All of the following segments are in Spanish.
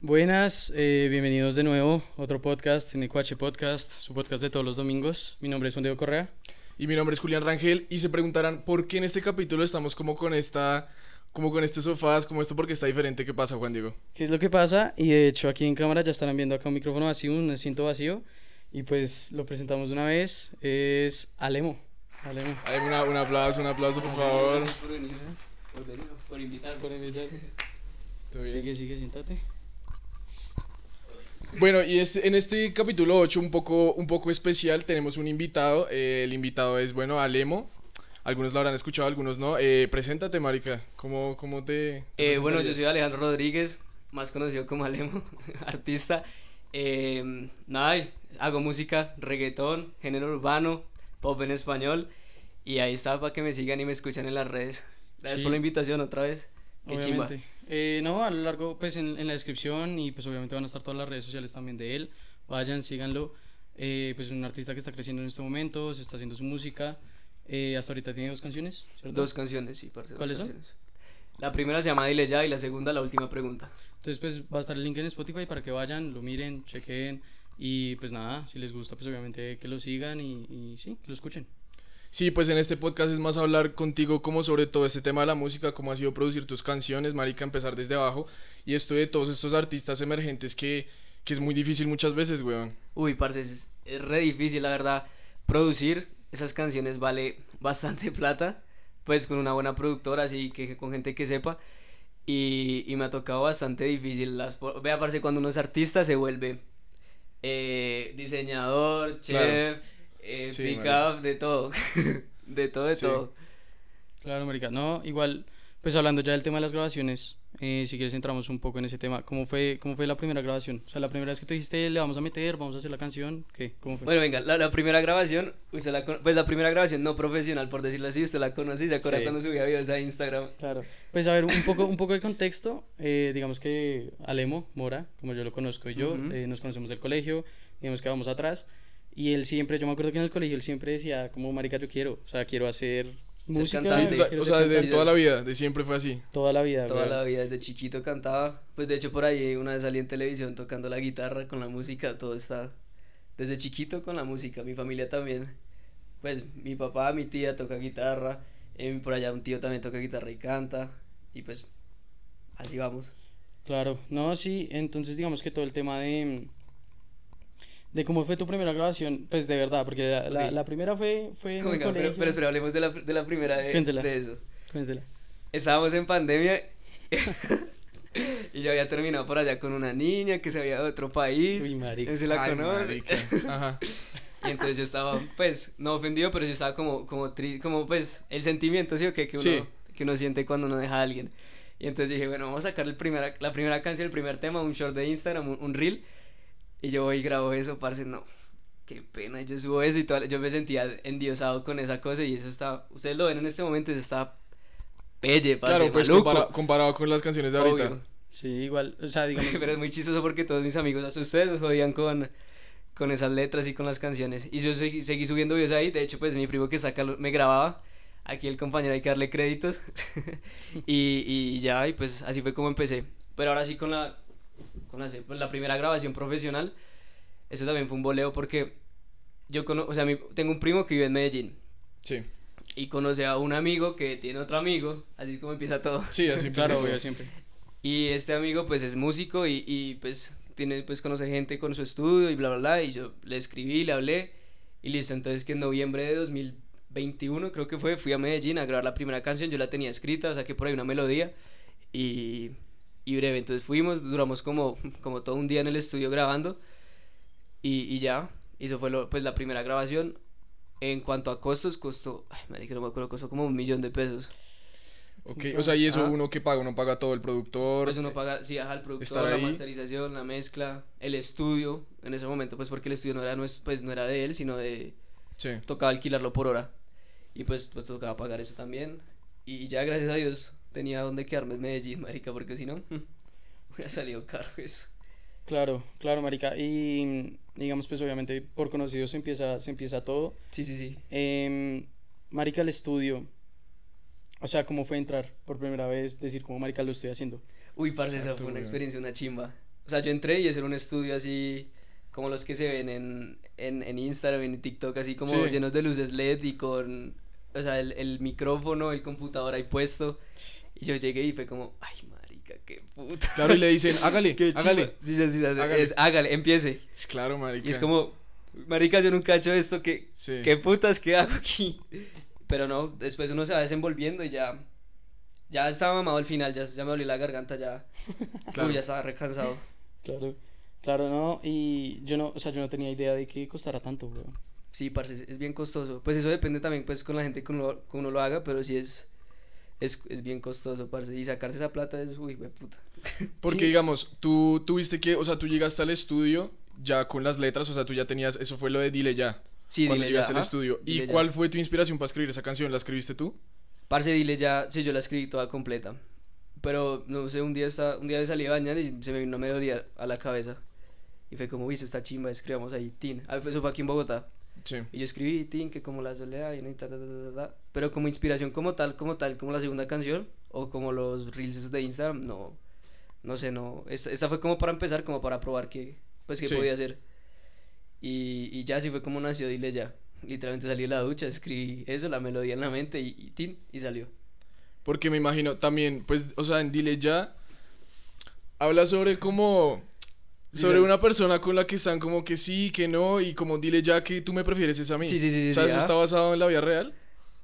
Buenas, eh, bienvenidos de nuevo a otro podcast, en Ecuache Podcast, su podcast de todos los domingos. Mi nombre es Juan Diego Correa. Y mi nombre es Julián Rangel y se preguntarán por qué en este capítulo estamos como con esta, como con este sofás, como esto porque está diferente. ¿Qué pasa, Juan Diego? ¿Qué es lo que pasa? Y de hecho aquí en cámara ya estarán viendo acá un micrófono vacío, un asiento vacío. Y pues lo presentamos de una vez, es Alemo. Alemo. Hay una, un aplauso, un aplauso, por favor. Por venir, por venir, por invitar. Por invitar. Todo bien. Sigue, sigue, siéntate. Bueno, y es, en este capítulo 8 un poco, un poco especial tenemos un invitado. eh, el invitado es, bueno, Alemo. Algunos lo habrán escuchado, algunos no. Eh, preséntate, marica. ¿Cómo, cómo te, te Eh, bueno, yo soy Alejandro Rodríguez, más conocido como Alemo, artista. Eh, nada, hago música, reggaetón, género urbano, pop en español. Y ahí está para que me sigan y me escuchen en las redes. Gracias Sí. por la invitación otra vez. Qué chimba. Eh, no, a lo largo, pues en, en la descripción y pues obviamente van a estar todas las redes sociales también de él. Vayan, síganlo. Eh, pues es un artista que está creciendo en este momento, se está haciendo su música. Eh, hasta ahorita tiene dos canciones, ¿cierto? Dos canciones, sí, parce. dos ¿Cuáles son? La primera se llama Dile Ya y la segunda la última pregunta. Entonces pues va a estar el link en Spotify para que vayan, lo miren, chequen y pues nada, si les gusta pues obviamente que lo sigan y, y sí, que lo escuchen. Sí, pues en este podcast es más hablar contigo como sobre todo este tema de la música, cómo ha sido producir tus canciones, marica, empezar desde abajo. Y esto de todos estos artistas emergentes que, que es muy difícil muchas veces, weón. Uy, parce, es, es re difícil, la verdad. Producir esas canciones vale bastante plata, pues con una buena productora, así que con gente que sepa. Y, y me ha tocado bastante difícil. Las, vea, parce, cuando uno es artista se vuelve eh, diseñador, chef, Claro. Eh, Sí, pick up, de todo. de todo, de Sí. todo. Claro, marica. No, igual, pues hablando ya del tema de las grabaciones, eh, si quieres entramos un poco en ese tema. ¿Cómo fue, ¿Cómo fue la primera grabación? O sea, la primera vez que tú dijiste, le vamos a meter, vamos a hacer la canción, ¿qué? ¿Cómo fue? Bueno, venga, la, la primera grabación, usted la pues la primera grabación no profesional, por decirlo así, usted la conoce, ¿se acuerda Sí. cuando subía videos a Instagram? Claro. Pues a ver, un poco, un poco de contexto. eh, digamos que Alemo Mora, como yo lo conozco y yo, Ujú. eh, nos conocemos del colegio, digamos que vamos atrás. Y él siempre, yo me acuerdo que en el colegio él siempre decía, como marica, yo quiero, o sea, quiero hacer música. Sí, cantante. quiero o sea, de cantante". toda la vida, de siempre fue así. Toda la vida, Toda weón. la vida, desde chiquito cantaba. Pues de hecho por ahí una vez salí en televisión tocando la guitarra con la música, todo está desde chiquito con la música. Mi familia también. Pues mi papá, mi tía toca guitarra, eh, por allá un tío también toca guitarra y canta. Y pues así vamos. Claro, no, sí, entonces digamos que todo el tema de, de cómo fue tu primera grabación, pues de verdad, porque la, la- Ok. la primera fue, fue en el Venga, pero, pero espera, hablemos de la, de la primera de, Cuéntela. de eso. Cuéntela. Estábamos en pandemia y yo había terminado por allá con una niña que se había de otro país. Uy, marica. ¿Se la Ay, conoce? marica. Ajá. Y entonces yo estaba, pues, no ofendido, pero sí estaba como, como, tri- como pues, el sentimiento, ¿sí o qué? Que uno, Sí. que uno siente cuando uno deja a alguien. Y entonces dije, bueno, vamos a sacar el primera, la primera canción, el primer tema, un short de Instagram, un, un reel. Y yo voy y grabo eso, parce, no. Qué pena, yo subo eso y toda- yo me sentía endiosado con esa cosa y eso está, ustedes lo ven en este momento, eso está pelle, parce, Claro, pues maluco. compara- comparado con las canciones de ahorita. Obvio. Sí, igual, o sea, digamos... Pero es muy chistoso porque todos mis amigos, hasta ustedes, nos jodían con, con esas letras y con las canciones. Y yo seguí, seguí subiendo videos ahí. De hecho, pues mi primo que saca me grababa. Aquí el compañero hay que darle créditos. y, y ya, y pues así fue como empecé. Pero ahora sí con la, con la, pues, la primera grabación profesional. Eso también fue un boleo porque yo cono o sea, mi- tengo un primo que vive en Medellín. Sí, Y conoce a un amigo que tiene otro amigo. Así es como empieza todo. sí, así claro, obvio, siempre. Y este amigo pues es músico y, y pues tiene pues conoce gente con su estudio y bla bla bla y yo le escribí, le hablé y listo, entonces que en noviembre de 2021 creo que fue, fui a Medellín a grabar la primera canción, yo la tenía escrita, saqué por ahí una melodía y, y breve, entonces fuimos, duramos como, como todo un día en el estudio grabando y, y ya, y eso fue lo- pues la primera grabación. En cuanto a costos, costó, ay, marica, no me acuerdo, costó como un millón de pesos. Ok, o sea, y eso Ajá. uno que paga, uno paga todo el productor. Pues uno paga, sí, ajá, el productor, la masterización, la mezcla, el estudio, en ese momento, pues porque el estudio no era, nues- pues, no era de él, sino de, Sí. tocaba alquilarlo por hora. Y pues, pues tocaba pagar eso también. Y ya, gracias a Dios, tenía donde quedarme en Medellín, marica, porque si no, hubiera salido caro eso. Claro, claro, marica. Y digamos, pues obviamente por conocidos se empieza, se empieza todo. Sí, sí, sí. Em, marica, el estudio. O sea, ¿cómo fue entrar por primera vez? Decir, como marica lo estoy haciendo. Uy, parce, esa fue una experiencia, una chimba. O sea, yo entré y es era un estudio así como los que se ven en, en, en Instagram, en TikTok, así como Sí. llenos de luces LED y con, o sea, el, el micrófono, el computador ahí puesto. Y yo llegué y fue como, ay, marica, qué puta. Claro, y le dicen, hágale, Qué hágale. Sí, sí, sí, sí, Hágale. es, hágale, empiece. Claro, marica. Y es como, marica, yo nunca he hecho esto, ¿qué, Sí. qué putas que hago aquí? Pero no, después uno se va desenvolviendo y ya, ya estaba mamado al final, ya, ya me dolía la garganta, ya, Claro. uy, ya estaba recansado. Claro, claro, no, y yo no, o sea, yo no tenía idea de que costara tanto, weón. Sí, parce, es- bien costoso. Pues eso depende también, pues, con la gente que uno, que uno lo haga, pero sí es, es, es bien costoso, parce. Y sacarse esa plata es, uy, güey, puta. Porque Sí. digamos, tú tuviste que, o sea, tú llegaste al estudio ya con las letras, o sea, tú ya tenías, eso fue lo de Dile Ya. Sí, cuando dile ya, llegaste al ajá, estudio. ¿Y dile ya. cuál fue tu inspiración para escribir esa canción? ¿La escribiste tú? Parce, dile ya, sí, yo la escribí toda completa. Pero, no sé, un día, estaba, un día me salí a bañar y se me vino una melodía a la cabeza. Y fue como, uy, está chimba, escribamos ahí, tin. Ah, Eso fue aquí en Bogotá. Sí. Y yo escribí, tin, que como la soledad, y ta, ta, ta, ta, Pero como inspiración como tal, como tal, como la segunda canción, o como los reels de Instagram, no, no sé, no. Esta, esta fue como para empezar, como para probar que, pues, qué Sí. podía hacer. Y, y ya así fue como nació Dile Ya. Literalmente salí de la ducha, escribí eso, la melodía en la mente y, y tin, y salió. Porque me imagino también, pues, o sea, en Dile Ya habla sobre como sobre una persona con la que están como que sí, que no y como dile ya que tú me prefieres es a mí. Sí, sí, sí, sea, sí, eso está basado en la vida real.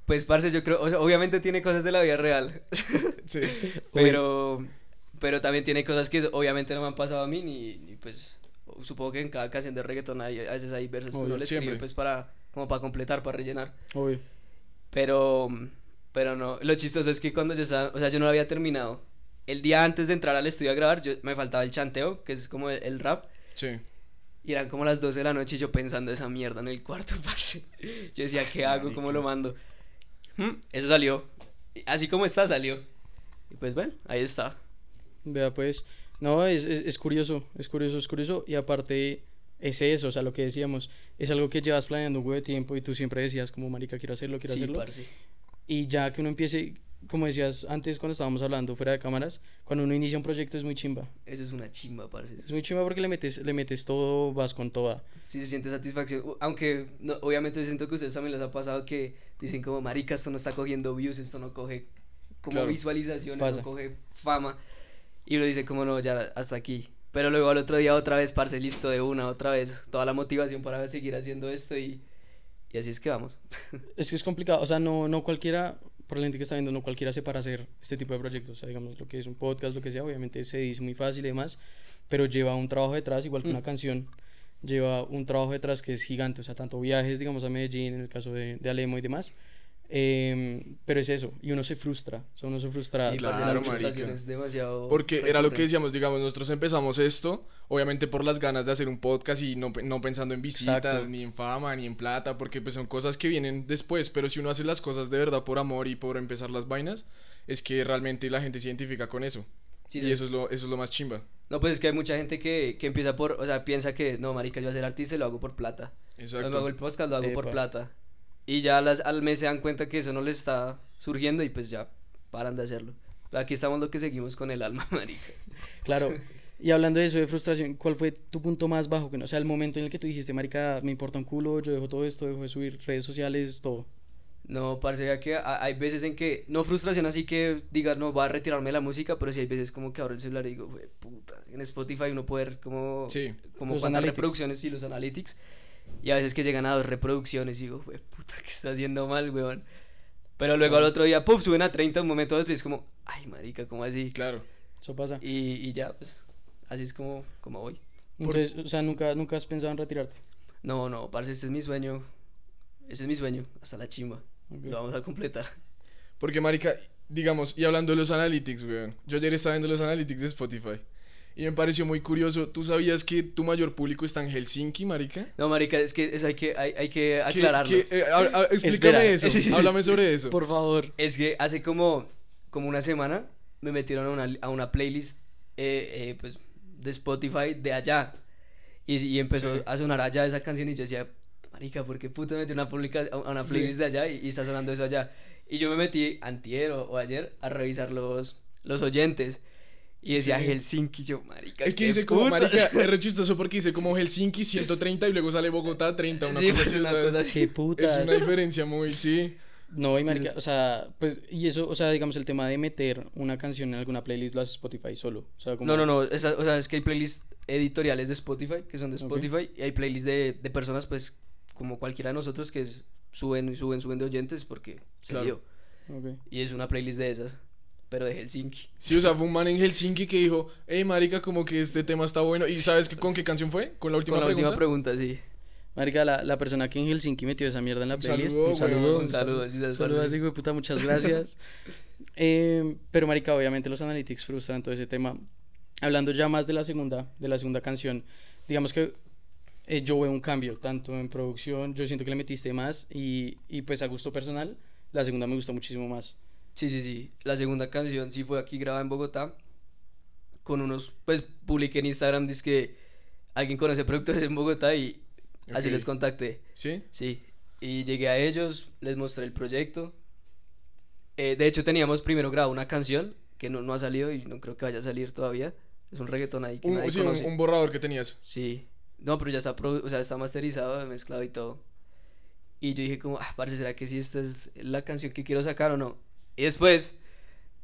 Pues, parce, yo creo, o sea, obviamente tiene cosas de la vida real, Sí. pero, pero también tiene cosas que obviamente no me han pasado a mí, ni, ni, pues, supongo que en cada canción de reggaeton hay, a veces hay versos que uno le escribe, pues, para, como para completar, para rellenar, Obvio. pero, pero no, lo chistoso es que cuando yo estaba, o sea, yo no lo había terminado, el día antes de entrar al estudio a grabar, yo, me faltaba el chanteo, que es como el, el rap, Sí. y eran como las 12 de la noche y yo pensando esa mierda en el cuarto, parce. Yo decía, ¿qué hago? ¿Cómo lo mando? Hmm, Eso salió. Así como está, salió. Y pues bueno, ahí está. Vea, pues, no, es, es, es curioso, es curioso, es curioso. Y aparte, es eso, o sea, lo que decíamos, es algo que llevas planeando un huevo de tiempo y tú siempre decías, como, marica, quiero hacerlo, quiero Sí, hacerlo. parce. Y ya que uno empiece, como decías antes cuando estábamos hablando fuera de cámaras, cuando uno inicia un proyecto es muy chimba. Eso es una chimba, parce. Es muy chimba porque le metes, le metes todo, vas con toda. Sí se siente satisfacción. Aunque, no, obviamente, yo siento que a ustedes también les ha pasado que dicen como, marica, esto no está cogiendo views, esto no coge como Claro. visualizaciones, Pasa. no coge fama. Y uno dice como, no, ya, hasta aquí. Pero luego al otro día otra vez, parce, listo de una, otra vez. Toda la motivación para seguir haciendo esto y, y así es que vamos. Es que es complicado, o sea, no, no cualquiera, por la gente que está viendo, no cualquiera se para hacer este tipo de proyectos. O sea, digamos, lo que es un podcast, lo que sea, obviamente se dice muy fácil y demás, pero lleva un trabajo detrás, igual que una Mm. canción, lleva un trabajo detrás que es gigante. O sea, tanto viajes, digamos, a Medellín, en el caso de, de Alemo y demás. Em, pero es eso, y uno se frustra, o sea, uno se frustra. Sí, claro, la frustración es demasiado. Porque era lo que decíamos, digamos, nosotros empezamos esto, obviamente por las ganas de hacer un podcast y no, no pensando en visitas, Exacto. ni en fama, ni en plata, porque pues son cosas que vienen después, pero si uno hace las cosas de verdad por amor y por empezar las vainas, es que realmente la gente se identifica con eso. Sí, y sí. eso es lo, eso es lo más chimba. No, pues es que hay mucha gente que, que empieza por, o sea, piensa que, no, marica, yo voy a ser artista y lo hago por plata. Cuando hago Exacto. el podcast lo hago por Epa. plata. Y ya las, al mes se dan cuenta que eso no les está surgiendo y pues ya paran de hacerlo. Aquí estamos lo que seguimos con el alma, marica. Claro. Y hablando de eso, de frustración, ¿cuál fue tu punto más bajo? que no- O sea, el momento en el que tú dijiste, marica, me importa un culo, yo dejo todo esto, dejo de subir redes sociales, todo. No, parce, ya que ha- hay veces en que, no frustración así que diga, no, voy a retirarme de la música, pero sí hay veces como que abro el celular y digo, "Jue puta, en Spotify uno puede ver como, Sí. como Los cuántas analytics. reproducciones y los analytics. Y a veces que llegan a dos reproducciones y digo, "Jue puta, que está haciendo mal, weón. Pero luego al otro día, puf, suben a 30 un momento a otro y es como, ay, marica, ¿cómo así? Claro. Eso pasa. Y, y ya, pues, así es como, como voy. Entonces, o sea, nunca, nunca has pensado en retirarte. No, no, parce, este es mi sueño. Ese es mi sueño, hasta la chimba. Ok. Lo vamos a completar. Porque, marica, digamos, y hablando de los analytics, weón. Yo ayer estaba viendo los analytics de Spotify. Y me pareció muy curioso. ¿Tú sabías que tu mayor público está en Helsinki, marica? No, marica, es que eso hay que, hay, hay que ¿Qué- aclararlo. qué- eh, a- a- explícame Espera, eso. sí, sí, sí. Háblame sobre eso. Por favor. Es que hace como, como una semana me metieron a una, a una playlist eh, eh, pues, de Spotify de allá. Y, y empezó Sí. a sonar allá esa canción y yo decía, marica, ¿por qué puto me metí una, publica, a una playlist de allá y, y está sonando eso allá? Y yo me metí antier o, o ayer a revisar los, los oyentes. Y decía Sí. Helsinki, yo, marica. Es que dice como, putas. marica, es re chistoso porque dice como Helsinki 130 y luego sale Bogotá 30, una Sí, cosa pues, así, una ¿sabes? cosa así. Qué Es putas. una diferencia muy, sí. No, y marica, sí. o sea, pues, y eso, o sea, digamos, el tema de meter una canción en alguna playlist lo hace Spotify solo. O sea, como... No, no, no. esa- o sea, es que hay playlists editoriales de Spotify, que son de. Spotify, y hay playlists de, de personas, pues, como cualquiera de nosotros, que es- suben y suben, suben de oyentes porque se Claro. dio. Ok. Y es una playlist de esas, pero de Helsinki. Sí, o sea, fue un man en Helsinki que dijo, hey, marica, como que este tema está bueno. ¿Y sabes que, con qué canción fue? ¿Con la última Con la pregunta? última pregunta, sí. Marica, la, la persona que en Helsinki metió esa mierda en la Un playlist. saludo, un saludo, un Un saludo, saludo. sabes saludo es. así, güey, puta, muchas gracias. Eh, pero, marica, obviamente los analytics frustran todo ese tema. Hablando ya más de la segunda, de la segunda canción, digamos que eh, yo veo un cambio, tanto en producción, yo siento que le metiste más y, y pues a gusto personal, la segunda me gusta muchísimo más. Sí, sí, sí. La segunda canción sí fue aquí grabada en Bogotá. Con unos, pues publiqué en Instagram, dice que alguien conoce productores en Bogotá y así Ok. les contacté. ¿Sí? Sí. Y llegué a ellos, les mostré el proyecto. Eh, de hecho, teníamos primero grabado una canción que no, no ha salido y no creo que vaya a salir todavía. Es un reggaetón ahí que Un, nadie sí, un, conoce. un borrador que tenías. Sí. No, pero ya está, o sea, está masterizado, mezclado y todo. Y yo dije como, ah, parce, ¿será que sí esta es la canción que quiero sacar o no? Y después,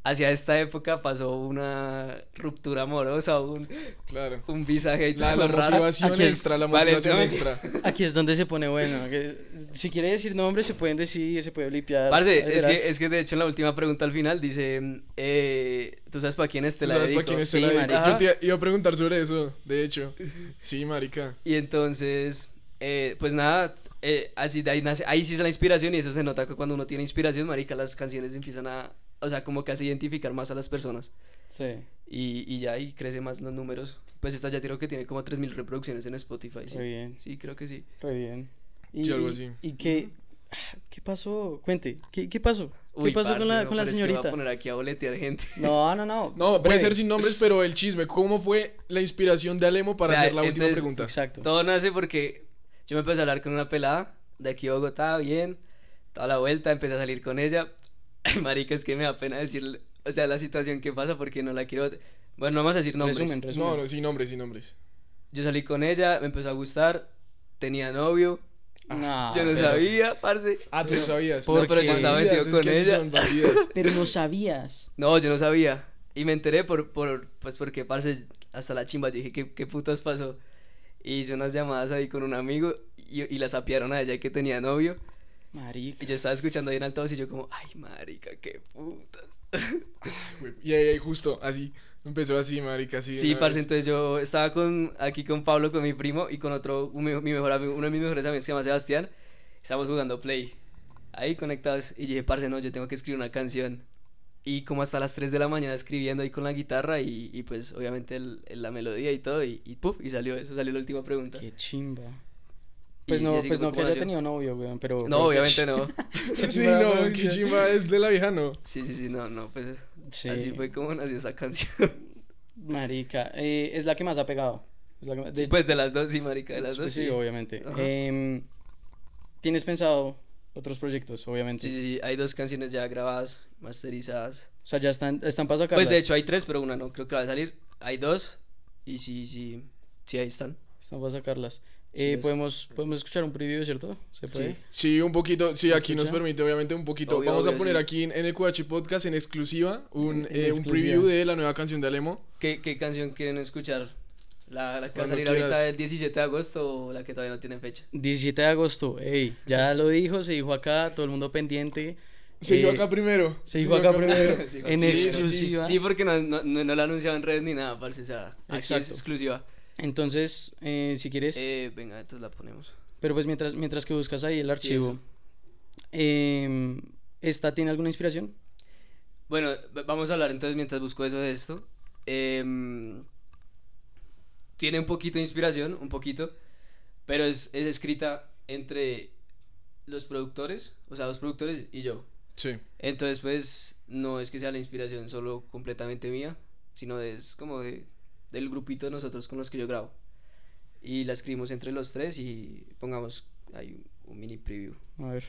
hacia esta época pasó una ruptura amorosa, un, Claro. un visaje y La, todo la raro. motivación Aquí es- extra, la Vale, motivación no, extra. Aquí es donde se pone bueno. que si quiere decir nombres, se pueden decir, se puede blipear. Parce, es que, es que de hecho en la última pregunta al final dice, eh, ¿tú sabes para quién es? Te ¿Tú la sabes para dedico?" quién es Sí, el marica. Yo te iba a preguntar sobre eso, de hecho. Sí, marica. Y entonces, eh, pues nada, eh, así de ahí nace, ahí sí es la inspiración y eso se nota que cuando uno tiene inspiración, marica, las canciones empiezan a, o sea, como que hace identificar más a las personas Sí, y, y ya ahí crece más los números. Pues esta ya creo que tiene como 3.000 reproducciones en Spotify. Sí, re bien, Sí, creo que sí. re bien. Y, Sí, algo así. ¿Y qué, qué pasó? Cuente, ¿qué, qué pasó? ¿Qué Uy, pasó con la, no, con la pero es que me voy señorita? a poner aquí a boletear gente. No, no, no. No, puede ser sin nombres, pero el chisme. ¿Cómo fue la inspiración de Alemo para Vea, hacer la última pregunta? Exacto. Todo nace porque yo me empecé a hablar con una pelada de aquí a Bogotá, bien, toda la vuelta, empecé a salir con ella. Marica, es que me da pena decirle, o sea, la situación que pasa porque no la quiero. Bueno, no vamos a decir nombres. Resumen, resumen. No, no, sin nombres, sin nombres. Yo salí con ella, me empezó a gustar, tenía novio, No, yo no pero- sabía, parce. Ah, tú no sabías. No, pero yo estaba metido es con ella. Pero no sabías. No, yo no sabía. Y me enteré por, por pues porque, parce, hasta la chimba, yo dije, ¿qué, qué putas pasó? Y hice unas llamadas ahí con un amigo y, y la sapearon a ella que tenía novio. Marica. Y yo estaba escuchando ahí en altavoz y yo como, ay, marica, qué putas. Güey, Y ahí, ahí justo, así. Empezó así, marica, así. Sí, parce, vez. entonces yo estaba con, aquí con Pablo, con mi primo, y con otro, un mi mejor amigo, uno de mis mejores amigos que se llama Sebastián. Estábamos jugando Play, ahí conectados, y dije, parce, no, yo tengo que escribir una canción. Y como hasta las 3 de la mañana escribiendo ahí con la guitarra, y, y pues obviamente el- el- la melodía y todo, y, y puf, y salió eso, salió la última pregunta. Qué chimba. Pues y no, pues no que haya tenido novio, weón, pero... No, obviamente no. Sí, no, qué chimba es de la vieja, no. Sí, sí, sí, no, no, pues Sí. así fue como nació esa canción. Marica, eh, es la que más ha pegado. Es la que más- Sí, pues de las dos, sí, marica, de las pues dos, sí, sí. obviamente. Em, ¿Tienes pensado otros proyectos, obviamente? Sí, sí, sí, hay dos canciones ya grabadas, masterizadas. O sea, ya están, están para sacarlas. Pues de hecho hay tres, pero una no creo que va a salir. Hay dos y sí, sí, sí, ahí están. Están para sacarlas. Sí, Eh, sí. podemos, podemos escuchar un preview, ¿cierto? ¿Se puede? Sí. Sí, un poquito, sí, ¿Se aquí nos escucha? permite obviamente un poquito. Obvio, Vamos a obvio, poner sí. aquí en NQH Podcast en exclusiva un, En eh, un exclusiva. preview de la nueva canción de Alemo. ¿Qué, qué canción quieren escuchar? ¿La, la que va a salir quieras. ahorita el 17 de agosto o la que todavía no tiene fecha? 17 de agosto, ey, ya lo dijo, se dijo acá, todo el mundo pendiente. Se dijo Eh, acá primero. Se dijo acá primero, Sí, en sí, sí, sí. exclusiva. Sí, porque no, no, no, ha anunciado en redes ni nada, parce, o sea, aquí es exclusiva. Entonces, eh, si quieres, Eh, venga, entonces la ponemos. pero pues mientras, mientras que buscas ahí el archivo, em, ¿esta tiene alguna inspiración? Bueno, vamos a hablar entonces mientras busco eso de esto. Em, tiene un poquito de inspiración, un poquito, pero es, es escrita entre los productores, o sea, los productores y yo. Sí. Entonces, pues, no es que sea la inspiración solo completamente mía, sino es como de, del grupito de nosotros con los que yo grabo. Y la escribimos entre los tres y pongamos ahí un, un mini preview. A ver.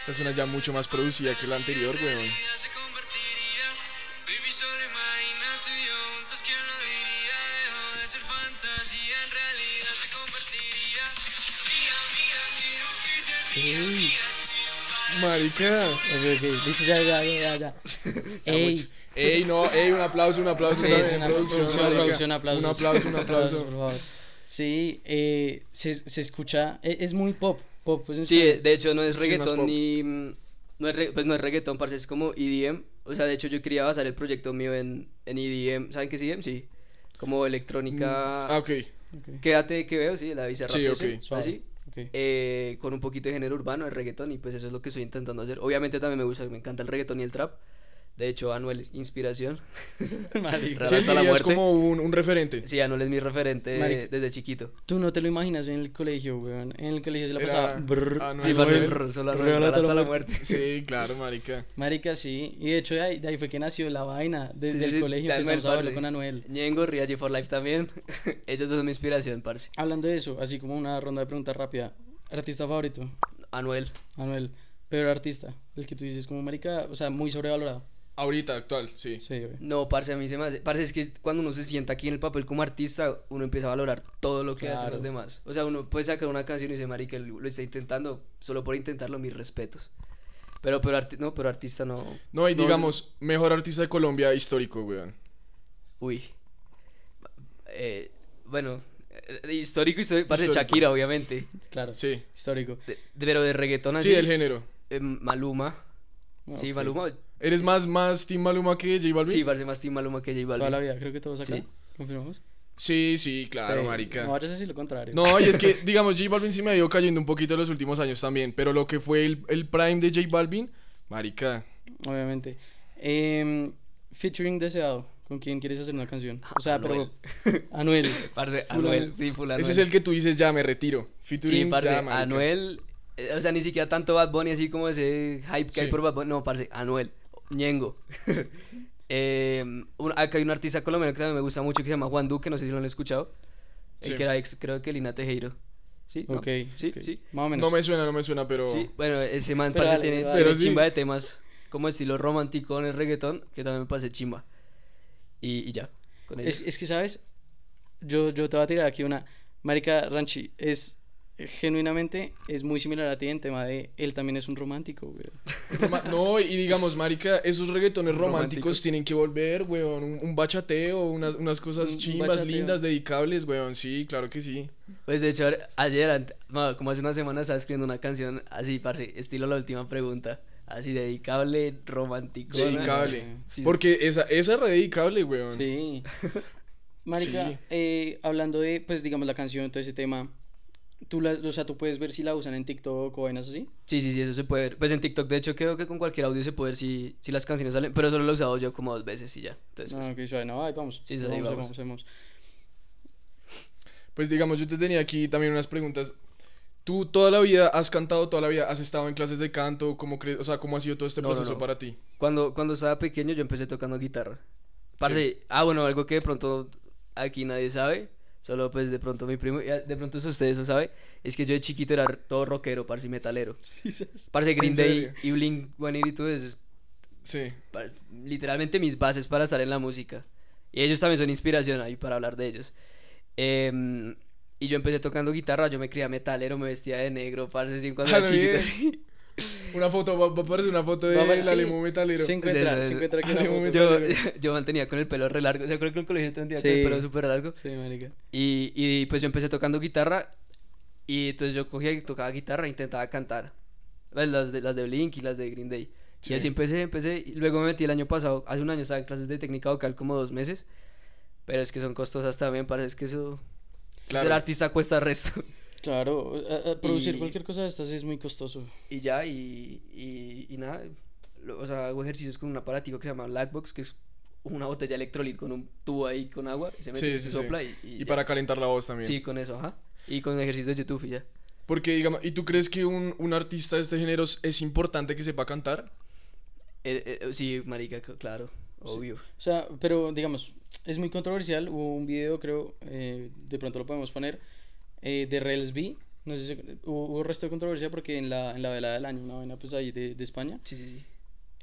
Esta suena ya mucho más producida que la anterior, weón. Baby, solo imagina tú y yo juntos, ¿quién lo diría? Dejó de ser fantasía, en realidad se convertiría. Mía, mía, quiero que seas mía. Marica. Ok, ok, listo, ya, ya, ya, ya. Ey, Ey, no, ey, un aplauso, un aplauso. Sí, una producción, producción, producción, aplausos. Un aplauso, un aplauso. por favor. Sí, eh, se, se escucha, e- es, muy pop, pop. pues, Sí, de hecho no es Sí, reggaetón pop. ni... mm, No es, re- pues no es reggaetón, parce, es como EDM. O sea, de hecho yo quería basar el proyecto mío en, en EDM. ¿Saben qué es EDM? Sí. Como electrónica... Ah, ok. Ok, Quédate que veo, sí, la Bizarrap Sí, Session, ok. suave, así. ok. eh, con un poquito de género urbano, de reggaetón, y pues eso es lo que estoy intentando hacer. Obviamente también me gusta, me encanta el reggaetón y el trap. De hecho, Anuel, inspiración. Marica. Rara Sí, hasta la muerte. como un, un referente. Sí, Anuel es mi referente desde chiquito. Tú no te lo imaginas en el colegio, weón. En el colegio se la pasaba. brr, Anuel. Sí, brr, solo hasta la muerte. Sí, claro, marica. Marica, sí. Y de hecho, de ahí, de ahí fue que nació la vaina. Desde Sí, sí, el sí, colegio Anuel, empezamos a parce. con Anuel. Ñengo, Riachi for Life también. Ellos dos son mi inspiración, parce. Hablando de eso, así como una ronda de preguntas rápida. ¿Artista favorito? Anuel. Anuel. Peor artista. El que tú dices como marica, o sea, muy sobrevalorado. Ahorita, actual, sí. Sí, güey. No, parce, a mí se me hace. Parce, es que cuando uno se sienta aquí en el papel como artista, uno empieza a valorar todo lo que hacen Claro. los demás. O sea, uno puede sacar una canción y dice, marica, lo lo está intentando, solo por intentarlo, mis respetos. Pero, pero, arti- no, pero artista no. No, y No, digamos, mejor artista de Colombia histórico, weón. Uy. Eh, bueno, eh, histórico, histórico. Parce, Histórico. Shakira, obviamente. Claro. Sí. Histórico. De- de- pero de reggaetón así. Sí, del género. eh, Maluma. Sí, Ok. Maluma. ¿Eres más, más Team Maluma que J Balvin? Sí, parce, más Team Maluma que J Balvin. Toda la vida, creo que todos acá. Sí. ¿Confirmamos? Sí, sí, claro, Sí. marica. No vayas a decir lo contrario. No, y es que, digamos, J Balvin sí me ha ido cayendo un poquito en los últimos años también, pero lo que fue el, el prime de J Balvin, marica, Obviamente. Em, featuring deseado. ¿Con quién quieres hacer una canción? O sea, Anuel. pero. Anuel. Parce, Anuel. Sí, full ese es el que tú dices, ya me retiro. Sí, Featuring, parce, ya, marica. Anuel, eh, o sea, ni siquiera tanto Bad Bunny así como ese hype que hay Sí. por Bad Bunny, no, parce, Anuel, Ñengo. Eh, un- acá hay un artista colombiano que también me gusta mucho que se llama Juan Duque, no sé si lo han escuchado. El Sí. que era ex, creo que Lina Tejero. ¿Sí? ¿No? Ok. Sí, ok. sí. Más o menos. No me suena, no me suena, pero... Sí, bueno, ese man Pero dale, tiene, dale. tiene Pero sí. chimba de temas como estilo romántico en el reggaetón, que también me parece chimba. Y, y ya, con Es, es que, ¿sabes? Yo, yo te voy a tirar aquí una. Marica Ranchi es. Genuinamente es muy similar a ti en tema de él también es un romántico, güey. Roma- No, y digamos, marica, esos reggaetones románticos Románticos. tienen que volver, weón, un, un bachateo, unas, unas cosas Un- chimbas, lindas, dedicables, weón, sí, claro que sí. Pues de hecho, ayer, como hace una semana, estaba escribiendo una canción así, parce, estilo la última pregunta. Así dedicable, romántico. Dedicable. Sí. Porque esa, esa es re dedicable, weón. Sí. Marica, Sí. eh, hablando de, pues, digamos, la canción, todo ese tema. Tú la, o sea, tú puedes ver si la usan en TikTok o vainas así. Sí, sí, sí, eso se puede ver. Pues en TikTok, de hecho, creo que con cualquier audio se puede ver si, si las canciones salen, pero solo lo he usado yo como dos veces y ya. Entonces, pues, Ah, ok, suave. No, ahí vamos. Sí, sí, vamos, vamos. vamos. Pues digamos, yo te tenía aquí también unas preguntas. ¿Tú toda la vida has cantado, toda la vida has estado en clases de canto? ¿Cómo crees, o sea, cómo ha sido todo este No, no, proceso no. para ti? Cuando, cuando estaba pequeño yo empecé tocando guitarra. Parce, ah, bueno, algo que de pronto aquí nadie sabe, solo pues de pronto mi primo, de pronto ustedes lo sabe, es que yo de chiquito era todo rockero, parce, y metalero. Parce, Green ¿En Day y Blink 182 es Sí. literalmente mis bases para estar en la música. Y ellos también son inspiración ahí para hablar de ellos. Em, y yo empecé tocando guitarra, yo me creía metalero, me vestía de negro, parce, así cuando era chiquito. Una foto, va, va a aparecer una foto de Va la sí. Lemo Metalero. Se encuentra, se encuentra aquí. Yo, yo mantenía con el pelo re largo, o sea, creo que el colegio tendría con Sí. el pelo súper largo. Sí, marica. Y, y pues yo empecé tocando guitarra y entonces yo cogía y tocaba guitarra e intentaba cantar. Pues, Las de, las de Blink y las de Green Day. Sí. Y así empecé, empecé. Y luego me metí el año pasado, hace un año estaba en clases de técnica vocal como dos meses. Pero es que son costosas también, parece que eso... Claro. Ser artista cuesta resto. Claro, a- a- producir Y- cualquier cosa de estas es muy costoso. Y ya, y, y, y nada. lo- O sea, hago ejercicios con un aparatico que se llama Blackbox, que es una botella electrolit con un tubo ahí con agua. Y se mete Sí, y sí, se sí. sopla y, y Y para calentar la voz también. Sí, con eso, ajá. Y con ejercicios de YouTube y ya. Porque, digamos, ¿y tú crees que un, un artista de este género es- importante que sepa cantar? Eh, eh, sí, marica, claro, obvio. O sea, pero digamos, es muy controversial. Hubo un video, creo, eh, de pronto lo podemos poner, eh, de Rails B, No sé si hubo, hubo resto de controversia porque en la, en la velada del año, una vaina pues ahí de, de España, Sí, sí, sí.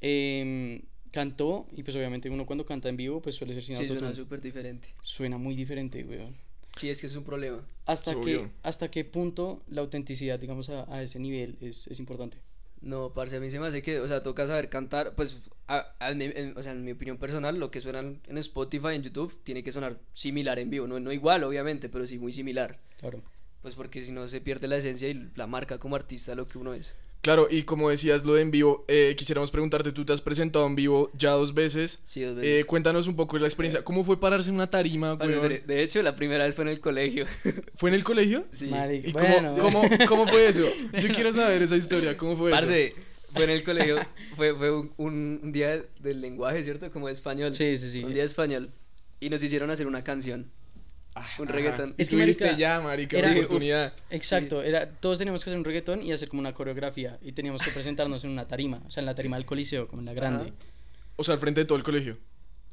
em, cantó y pues obviamente uno cuando canta en vivo pues suele ser sin Sí, autotune. suena súper diferente. Suena muy diferente, weón. Sí, es que es un problema. ¿Hasta qué. ¿Hasta qué punto la autenticidad, digamos, a, a ese nivel es, es importante? No, parce, a mí se me hace que, o sea, toca saber cantar, pues, a- a en- o sea, en mi opinión personal, lo que suena en Spotify, en YouTube, tiene que sonar similar en vivo, no, no igual, obviamente, pero sí muy similar, Claro. pues porque si no se pierde la esencia y la marca como artista lo que uno es. Claro, y como decías lo de en vivo, eh, quisiéramos preguntarte, tú te has presentado en vivo ya dos veces. Sí, dos Eh, veces. cuéntanos un poco de la experiencia. ¿Cómo fue pararse en una tarima, Parce, weón? de, hecho, la primera vez fue en el colegio. ¿Fue en el colegio? sí. ¿Y bueno. cómo, cómo, cómo fue eso? Yo quiero saber esa historia, ¿cómo fue eso? Fue en el colegio, fue, fue un, un- un día del lenguaje, ¿cierto? Como de español. Sí, sí, sí. Un día de español. Y nos hicieron hacer una canción. un Ajá. reggaetón. Es que, marica, ya, marica, era- una uf, oportunidad. Exacto, era, todos teníamos que hacer un reggaetón y hacer como una coreografía y teníamos que presentarnos en una tarima, o sea, en la tarima del coliseo, como en la grande. Ajá. O sea, al frente de todo el colegio.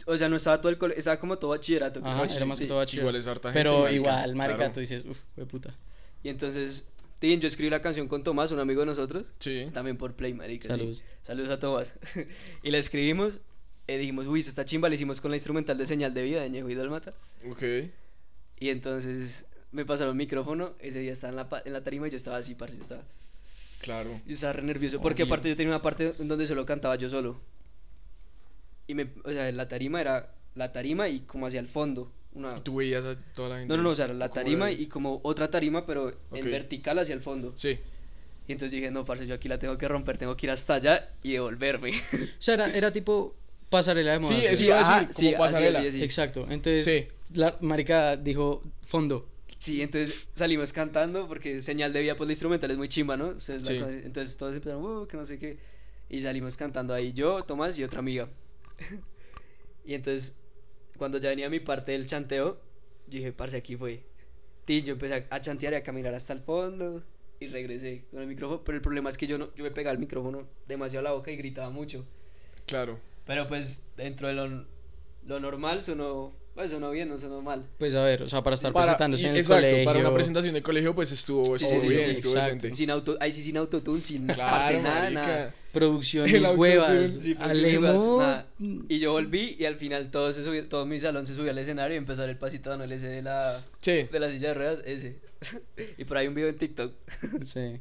O sea, no estaba todo el colegio, estaba como todo bachillerato. Ajá, era más que Sí. todo bachiller. Igual es harta gente, Pero marica, igual, marica, claro. tú dices, uff, de puta. Y entonces, Tin, yo escribí la canción con Tomás, un amigo de nosotros, Sí. también por Play, marica. sí. Saludos. Saludos a Tomás. y la escribimos, y dijimos, uy, eso está chimba, la hicimos con la instrumental de señal de vida de Ñejo y Dalmata. Ok. Y entonces me pasaron el micrófono, ese día estaba en la, en la tarima y yo estaba así, parce, yo estaba, Claro. yo estaba re nervioso, porque Obvio. aparte yo tenía una parte en donde solo cantaba yo solo. Y me, o sea, la tarima era la tarima y como hacia el fondo. Una... Y tú veías a toda la gente. No, no, no, o sea, la ¿Cómo tarima y como otra tarima, pero Ok. en vertical hacia el fondo. Sí. Y entonces dije, no, parce, yo aquí la tengo que romper, tengo que ir hasta allá y devolverme. O sea, era, era tipo pasarela de moda. Sí, ¿sí? ajá, decir, como sí, así, pasarela. así, así. Exacto, entonces Sí. la marica dijo fondo. Sí, entonces salimos cantando porque señal de vida, pues la instrumental es muy chimba, ¿no? Entonces, Sí. cosa- entonces todos empezaron, "Uh, que no sé qué. Y salimos cantando ahí yo, Tomás y otra amiga. y entonces, cuando ya venía mi parte del chanteo, yo dije, parce, aquí fue. Y yo empecé a, chantear y a caminar hasta el fondo y regresé con el micrófono. Pero el problema es que yo, no, yo me pegaba el micrófono demasiado a la boca y gritaba mucho. Claro. Pero pues dentro de lo, lo normal sonó, pues sonó bien, no sonó mal. Pues a ver, o sea, para estar Para- presentándose y- en el exacto, colegio. para una presentación de colegio, pues estuvo, Sí, estuvo sí, sí, bien, sí, estuvo exacto. decente. Sin auto, ahí sí sin autotune, sin Claro, parce, nada, nada. Producciones huevas. Alemo. nada. Y yo volví y al final todo, se subió, todo mi salón se subió al escenario y dar el pasito dando ese de la, Sí. de la silla de ruedas, ese. y por ahí un video en TikTok. Sí.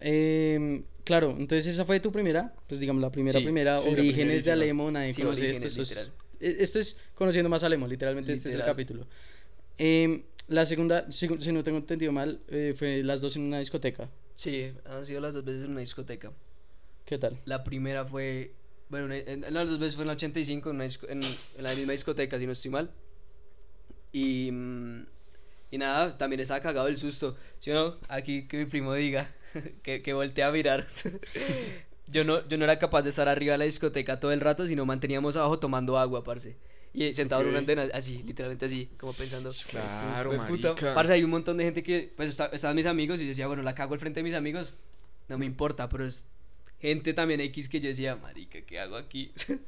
Em, claro, entonces esa fue tu primera, pues digamos la primera, Sí, primera, sí, la Orígenes de. Alemo, nadie Sí, conoce Orígenes, esto. Esto es, literal. e- esto es conociendo más a literalmente este es el capítulo. Em, la segunda, si, si no tengo entendido mal, eh, fue las dos en una discoteca. Sí, han sido las dos veces en una discoteca. ¿Qué tal? La primera fue, bueno, en, en las dos veces fue en la 85, en, una disco- en, en la misma discoteca, si no estoy mal. Y, mm, y nada, también estaba cagado el susto. Si no, aquí que mi primo diga, que, que voltea a mirar. yo, no, yo no era capaz de estar arriba de la discoteca todo el rato, sino manteníamos abajo tomando agua, parce. Y sentado en una antena, así, literalmente así, como pensando. Claro, "Jue puta". Parce, hay un montón de gente que, pues, está- estaban mis amigos y yo decía, bueno, la cago al frente de mis amigos, no me importa, pero es gente también X que yo decía, marica, ¿qué hago aquí?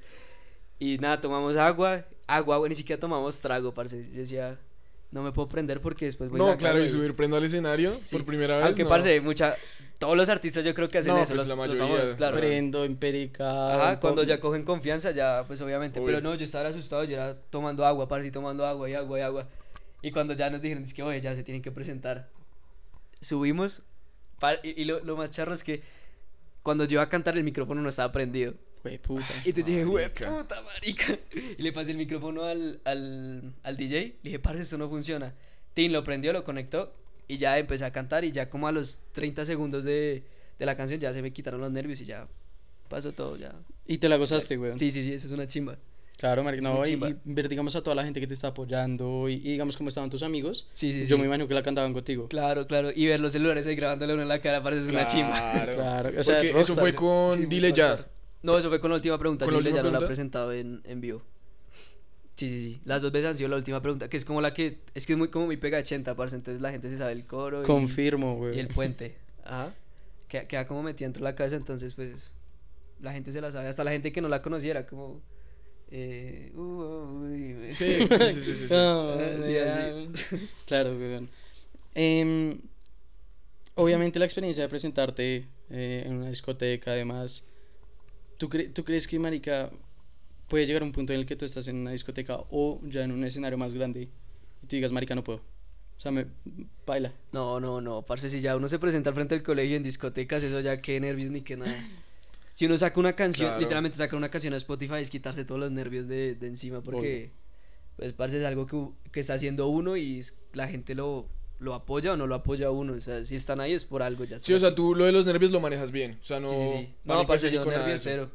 y nada, tomamos agua, agua, agua, ni siquiera tomamos trago, parce. Yo decía, no me puedo prender porque después voy a No, la claro, y subir prendo al escenario Sí. por primera vez. Aunque, no. parce, mucha, todos los artistas yo creo que hacen No, eso, pues los, la los mayoría, famosos, claro. Prendo, empérica. Ajá, cuando ya cogen confianza, ya, pues obviamente. Obvio. Pero no, yo estaba asustado, yo era tomando agua, parce, tomando agua y agua y agua. Y cuando ya nos dijeron, es que, oye, ya se tienen que presentar. Subimos, par- y, y lo, lo más charro es que cuando yo iba a cantar, el micrófono no estaba prendido. Jue puta. Y entonces dije, güey, puta marica. Y le pasé el micrófono al, al, al DJ. Le dije, parce, esto no funciona. Tin lo prendió, lo conectó. Y ya empecé a cantar. Y ya como a los 30 segundos de, de la canción, ya se me quitaron los nervios y ya pasó todo. ya Y te la gozaste, weón. Sí, sí, sí, eso es una chimba. Claro, marica, no, y, y ver, digamos, a toda la gente que te está apoyando y, y digamos cómo estaban tus amigos. Sí, sí, Yo sí. me imagino que la cantaban contigo. Claro, claro. Y ver los celulares ahí grabándole uno en la cara parece una chimba. Claro. Claro, o sea, Porque eso fue con Sí, Dile Ya. No, eso fue con la última pregunta. ¿Con la última ya no la he pregunta? presentado en, en vivo. Sí, sí, sí. Las dos veces han sido la última pregunta. Que es como la que. Es que es muy como mi pega 80, parce. Entonces la gente se sabe el coro. y- Confirmo, güey. Y el puente. Ajá. Queda, queda como metida dentro de la cabeza, entonces pues la gente se la sabe. Hasta la gente que no la conociera, como... Eh, uh, uy, uy. Sí, sí, sí, sí, Ah, sí, así. Claro, weón. Em, obviamente la experiencia de presentarte eh, en una discoteca, además, ¿tú, cre- ¿tú crees que, marica, puede llegar a un punto en el que tú estás en una discoteca o ya en un escenario más grande y tú digas, marica, no puedo? O sea, me baila. No, no, no, parce, si ya uno se presenta al frente del colegio en discotecas, eso ya qué nervios ni qué nada. Si uno saca una canción, Claro. literalmente saca una canción a Spotify, es quitarse todos los nervios de, de encima, porque, pues, parce, es algo que, que está haciendo uno y la gente lo, lo apoya o no lo apoya uno. O sea, si están ahí es por algo, ya Sí, o sea, tú lo de los nervios lo manejas bien. O sea, no. Sí, sí, sí. No, parce, yo nada nervios eso. cero.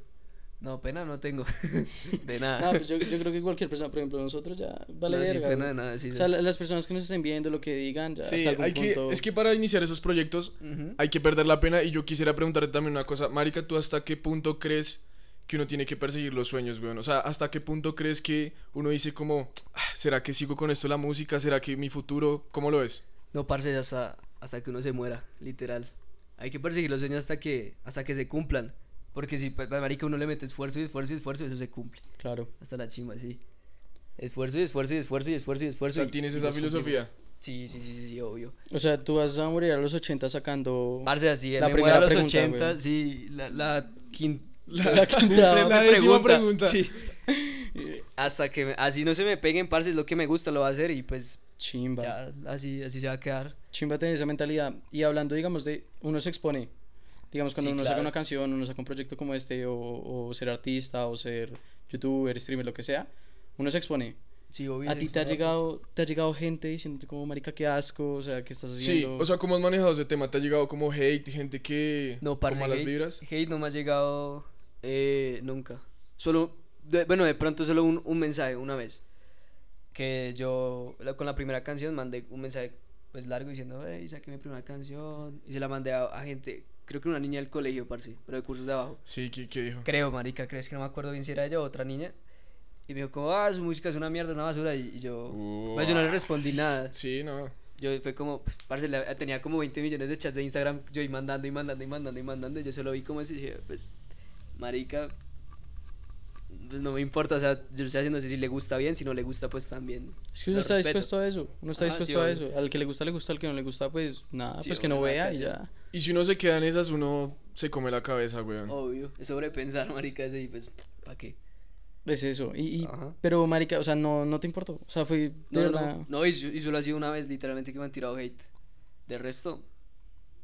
No, pena no tengo. de No, nada. pues yo, yo creo que cualquier persona, por ejemplo, nosotros ya vale No, sí, verga, pena de nada, sí, O sea, la- las personas que nos estén viendo, lo que digan, ya Sí, hasta algún hay que, es que para iniciar esos proyectos hay que perder la pena y yo quisiera preguntarte también una cosa. Marica, ¿tú hasta qué punto crees que uno tiene que perseguir los sueños, weón? O sea, ¿hasta qué punto crees que uno dice como, "Ah, ¿será que sigo con esto la música? ¿Será que mi futuro? ¿Cómo lo ves? No, parce, hasta, hasta que uno se muera, literal. Hay que perseguir los sueños hasta que, hasta que se cumplan. Porque si, pues, marica, uno le mete esfuerzo y esfuerzo y esfuerzo, eso se cumple. Claro. Hasta la chimba, sí. Esfuerzo y esfuerzo y esfuerzo y esfuerzo y O esfuerzo. sea, y- tienes y esa cumplimos. filosofía. Sí, sí, sí, sí, sí, obvio. O sea, tú vas a morir a los 80 sacando... Parce, así, La me muere a primera los pregunta, 80, güey. sí, la, la quin- La quinta la décima pregunta. Sí. Hasta que, me- así no se me peguen, parce, es lo que me gusta, lo va a hacer y pues Chimba. ya, así, así se va a quedar. Chimba tener esa mentalidad. Y hablando, digamos, de uno se expone. Digamos, cuando Sí, uno saca una canción, uno saca un proyecto como este, o, o ser artista, o ser youtuber, streamer, lo que sea, uno se expone. Sí, obvio. ¿A ti te ha llegado, te ha llegado gente diciéndote como, marica, qué asco, o sea, qué estás Sí, haciendo? o sea, ¿cómo has manejado ese tema? ¿Te ha llegado como hate, gente que... No, parce, como malas hate, vibras? hate no me ha llegado eh, nunca. Solo, de- bueno, de pronto solo un, un mensaje una vez. Que yo, la- con la primera canción, mandé un mensaje pues largo diciendo, hey, saqué mi primera canción. Y se la mandé a, a gente, creo que una niña del colegio, parce, pero de cursos de abajo. Sí, ¿qué, qué dijo? Creo, marica, crees que no me acuerdo bien si era ella o otra niña. Y me dijo como, ah, su música es una mierda, una basura. Y, y yo, pues yo no le respondí nada. Sí, no. Yo fue como, parce, tenía como 20 millones de chats de Instagram, yo y mandando y mandando y mandando y mandando, y yo solo vi como dije, pues, marica, pues no me importa, o sea, yo lo estoy haciendo así, si le gusta bien, si no le gusta, pues también. Es que uno está respeto. dispuesto a eso, uno está Ajá, sí, dispuesto a eso. Al que le gusta, le gusta, al que no le gusta, pues nada, Sí, pues que no vea que y ya. Y si uno se queda en esas, uno se come la cabeza, weón. Obvio, es sobrepensar, marica, eso y pues, ¿para qué? Es eso. Y, y- pero, marica, o sea, no, no te importó. O sea, fue No, no, no, no, y, y solo ha sido una vez, literalmente, que me han tirado hate. De resto,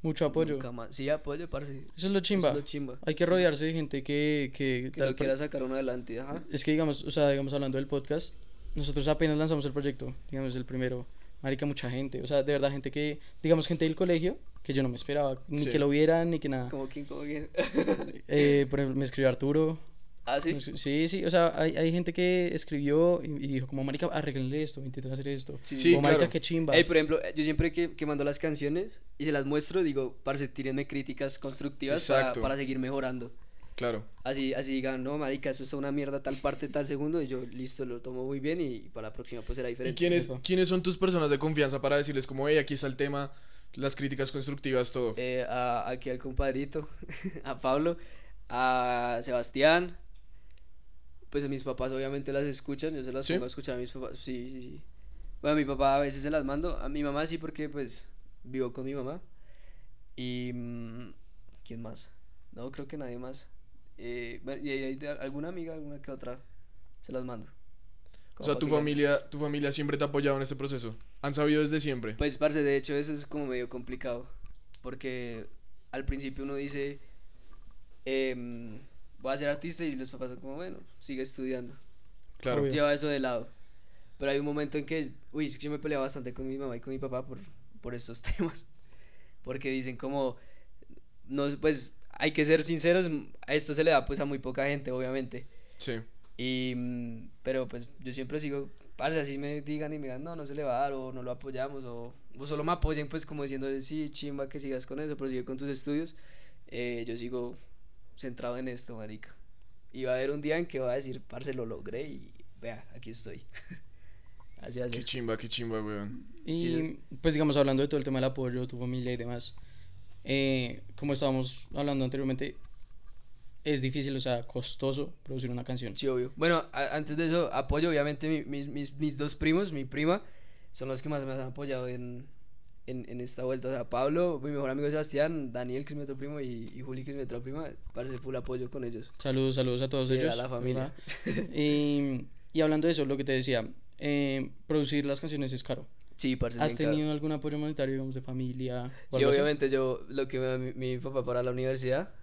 mucho apoyo. nunca más. Sí, apoyo, parce. Eso es lo chimba. Eso es lo chimba. Hay que Sí. rodearse de gente que, que, Que lo quiera sacar uno adelante, ajá. Es que digamos, o sea, digamos hablando del podcast, nosotros apenas lanzamos el proyecto, digamos el primero, marica mucha gente, o sea, de verdad gente que, digamos gente del colegio, que yo no me esperaba, ni Sí. que lo vieran, ni que nada. Como quien, como quien. Eh, por ejemplo, me escribió Arturo. Ah, sí. escri- Sí, sí, o sea, hay, hay gente que escribió y, y dijo como, marica, arreglenle esto, intenten hacer esto. Sí, Sí, o marica, claro. qué chimba. Ey, por ejemplo, yo siempre que, que mando las canciones y se las muestro, digo, parce, tírenme críticas constructivas para, para seguir mejorando. Claro. Así, así digan, no, marica, eso es una mierda, tal parte, tal segundo, y yo, listo, lo tomo muy bien y para la próxima pues será ¿Y diferente. quiénes, Eso. quiénes son tus personas de confianza para decirles como, hey, aquí está el tema, las críticas constructivas, todo? Eh, a- aquí al compadrito, a Pablo, a Sebastián, pues a mis papás obviamente las escuchan, yo se las ¿Sí? pongo a escuchar a mis papás, sí, sí, sí. Bueno, a mi papá a veces se las mando, a mi mamá sí porque pues vivo con mi mamá. Y... mm, ¿Quién más? No, creo que nadie más. Eh, y hay alguna amiga, alguna que otra, se las mando. o Como sea, pa' tu familia, tu familia siempre te ha apoyado en este proceso. Han sabido desde siempre. Pues, parce, de hecho, eso es como medio complicado. Porque al principio uno dice, em, voy a ser artista y los papás son como, bueno, sigue estudiando. Claro. Obvio. Lleva eso de lado. Pero hay un momento en que, uy, es que yo me peleaba bastante con mi mamá y con mi papá por, por estos temas. Porque dicen como, no, pues hay que ser sinceros, a esto se le da pues a muy poca gente, obviamente. Sí. Y, mm, pero pues yo siempre sigo, parce, así me digan y me digan, no, no se le va a dar, o no lo apoyamos, o, o solo me apoyen, pues como diciendo, sí, chimba, que sigas con eso, prosigue con tus estudios. eh, yo sigo centrado en esto, marica. Y va a haber un día en que va a decir, parce, lo logré y vea, aquí estoy. así así. Qué chimba, qué chimba, weón. Y Sí, es- pues digamos, hablando de todo el tema del apoyo, tu familia y demás, eh, como estábamos hablando anteriormente, es difícil, o sea, costoso producir una canción. Sí, obvio. Bueno, a- antes de eso, apoyo, obviamente, mi- mis, mis, mis dos primos, mi prima, son los que más me han apoyado en, en, en esta vuelta. O sea, Pablo, mi mejor amigo Sebastián, Daniel, que es mi otro primo, y, y Juli, que es mi otra prima, parece full apoyo con ellos. Saludos, saludos a todos Sí, a ellos. la familia. y, y hablando de eso, lo que te decía, eh, producir las canciones es caro. Sí, parce, ¿Has bien caro. tenido algún apoyo monetario, digamos, de familia? Sí, algo así? obviamente yo, lo que me mi, mi papá para la universidad,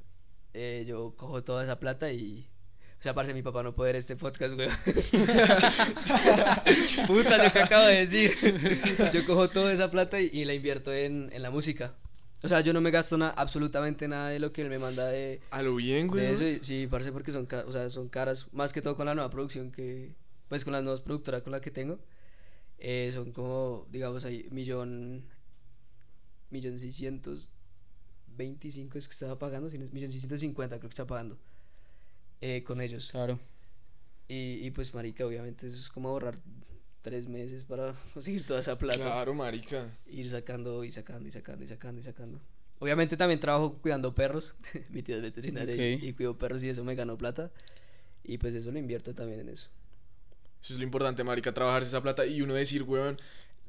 eh, yo cojo toda esa plata y... O sea, parce, mi papá no puede ver este podcast, güey. Puta, lo que acabo de decir. Yo cojo toda esa plata y, y la invierto en, en la música. O sea, yo no me gasto na- absolutamente nada de lo que él me manda de, A lo bien, güey. de eso. y- sí, parce, porque son, o sea, son caras. Más que todo con la nueva producción que... Pues con las nuevas productoras con la que tengo. eh, son como, digamos, ahí, millón... Millón seiscientos... 25 es que estaba pagando, si no es millón 650 creo que está pagando eh, con ellos. Claro. Y, y pues, marica, obviamente eso es como ahorrar tres meses para conseguir toda esa plata. Claro, marica. Ir sacando y sacando y sacando y sacando y sacando. Obviamente también trabajo cuidando perros. Mi tía es veterinaria y- Ok. y, cuido perros y eso me ganó plata. Y pues eso lo invierto también en eso. Eso es lo importante, marica, trabajarse esa plata y uno decir, weón,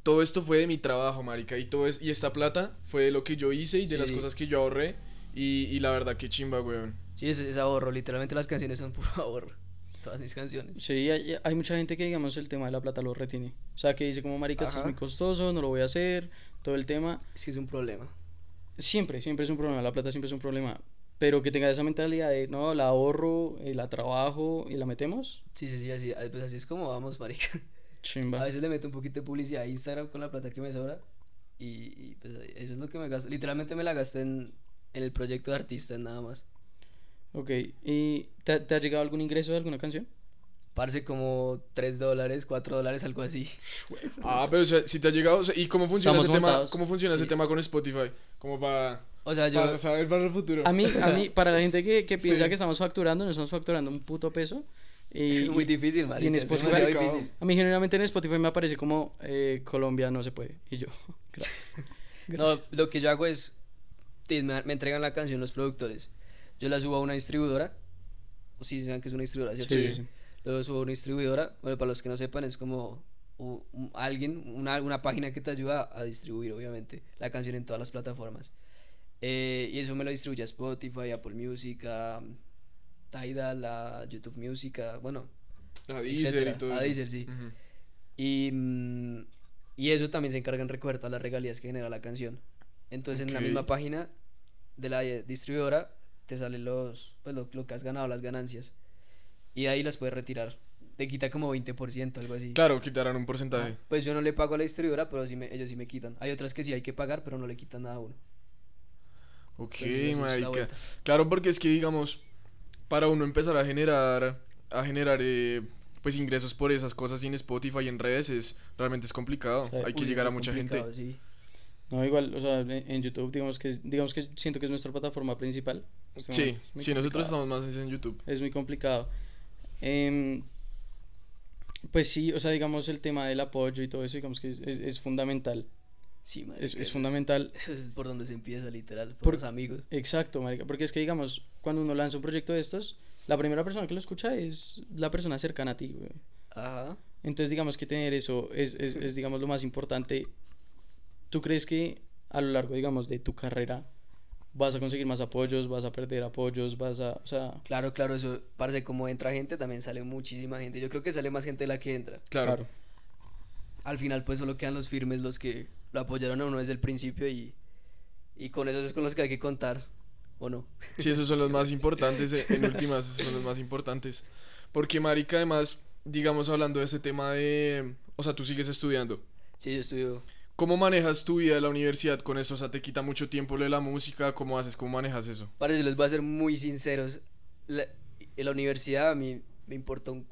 todo esto fue de mi trabajo, marica, y todo es, y esta plata fue de lo que yo hice y de Sí, las sí. cosas que yo ahorré, y, y la verdad, que chimba, weón. Sí, es, es ahorro. Literalmente las canciones son puro ahorro. Todas mis canciones. Sí, hay, hay mucha gente que, digamos, el tema de la plata lo retiene. O sea, que dice como, marica, esto es muy costoso, no lo voy a hacer, todo el tema. Es que es un problema. Siempre, siempre es un problema, la plata siempre es un problema. Pero que tenga esa mentalidad de, no, la ahorro, eh, la trabajo y la metemos, Sí, sí, sí, así, pues así es como vamos, marica. A chimba. veces le meto un poquito de publicidad a Instagram con la plata que me sobra. Y, y, pues eso es lo que me gasto. Literalmente me la gasto en, en el proyecto de artista, nada más. Ok, ¿y te, te ha llegado algún ingreso de alguna canción? Parece como 3 dólares, 4 dólares, algo así. Ah, pero o sea, si te ha llegado, o sea, ¿y cómo funciona Estamos ese tema? ¿Cómo funciona ese Sí. tema con Spotify? Como para, O sea, yo. para saber para el futuro. A mí, a mí, para la gente que, que piensa Sí. que estamos facturando, no estamos facturando un puto peso. Y, Es muy y- difícil, y marica. en es Spotify, Complicado. difícil. a mí generalmente en Spotify me aparece como eh, Colombia no se puede. Y yo, gracias. No, lo que yo hago es. me entregan la canción los productores. Yo la subo a una distribuidora. O si saben que es una distribuidora, ¿cierto? Sí, sí. Luego subo a una distribuidora. Bueno, para los que no sepan, es como u- un- alguien, una, una página que te ayuda a distribuir, obviamente, la canción en todas las plataformas. Eh, y eso me lo distribuye a Spotify, Apple Music, a Tidal, a YouTube Music, a, bueno, A Deezer y todo a. Deezer, sí. Ujú. Y, mm, y eso también se encarga en recoger todas las regalías que genera la canción. Entonces en la misma página de la eh, distribuidora te salen los, pues lo, lo que has ganado, las ganancias. Y de ahí las puedes retirar. Te quita como 20%, algo así. Claro, quitarán un porcentaje. Pues yo no le pago a la distribuidora, pero sí me- ellos sí me quitan. Hay otras que sí hay que pagar, pero no le quitan nada a uno. Ok, Entonces, eso es la marica. Claro, porque es que, digamos, para uno empezar a generar, a generar, eh, pues, ingresos por esas cosas y en Spotify y en redes, es, realmente es complicado. Sí. Hay que Uy, llegar a mucha gente. sí. No, igual, o sea, en, YouTube, digamos que, es- digamos que siento que es nuestra plataforma principal. Este Sí, sí, nosotros complicado. estamos más en YouTube. Es muy complicado. Em, pues sí, o sea, digamos el tema del apoyo y todo eso, digamos que es, es- es fundamental. Sí, Es, marica, es fundamental. Eso es por donde se empieza, literal, por, Por- los amigos. Exacto, marica, porque es que digamos, cuando uno lanza un proyecto de estos, la primera persona que lo escucha es la persona cercana a ti, güey. Ajá. Entonces, digamos que tener eso es, es, es, digamos, lo más importante. ¿Tú crees que a lo largo, digamos, de tu carrera vas a conseguir más apoyos, vas a perder apoyos, vas a, o sea, Claro, claro, eso parece como entra gente, también sale muchísima gente. Yo creo que sale más gente de la que entra. Claro. claro. Al final, pues solo quedan los firmes, los que lo apoyaron a uno desde el principio y, y con esos es con los que hay que contar, ¿o no? Sí, esos son los más importantes, eh, en últimas, esos son los más importantes. Porque, marica, además, digamos, hablando de ese tema de... O sea, tú sigues estudiando. Sí, yo estudio. ¿Cómo manejas tu vida en la universidad con eso? O sea, ¿te quita mucho tiempo lo de la música? ¿Cómo haces? ¿Cómo manejas eso? Para si les voy a ser muy sinceros, la, en la universidad a mí me importa un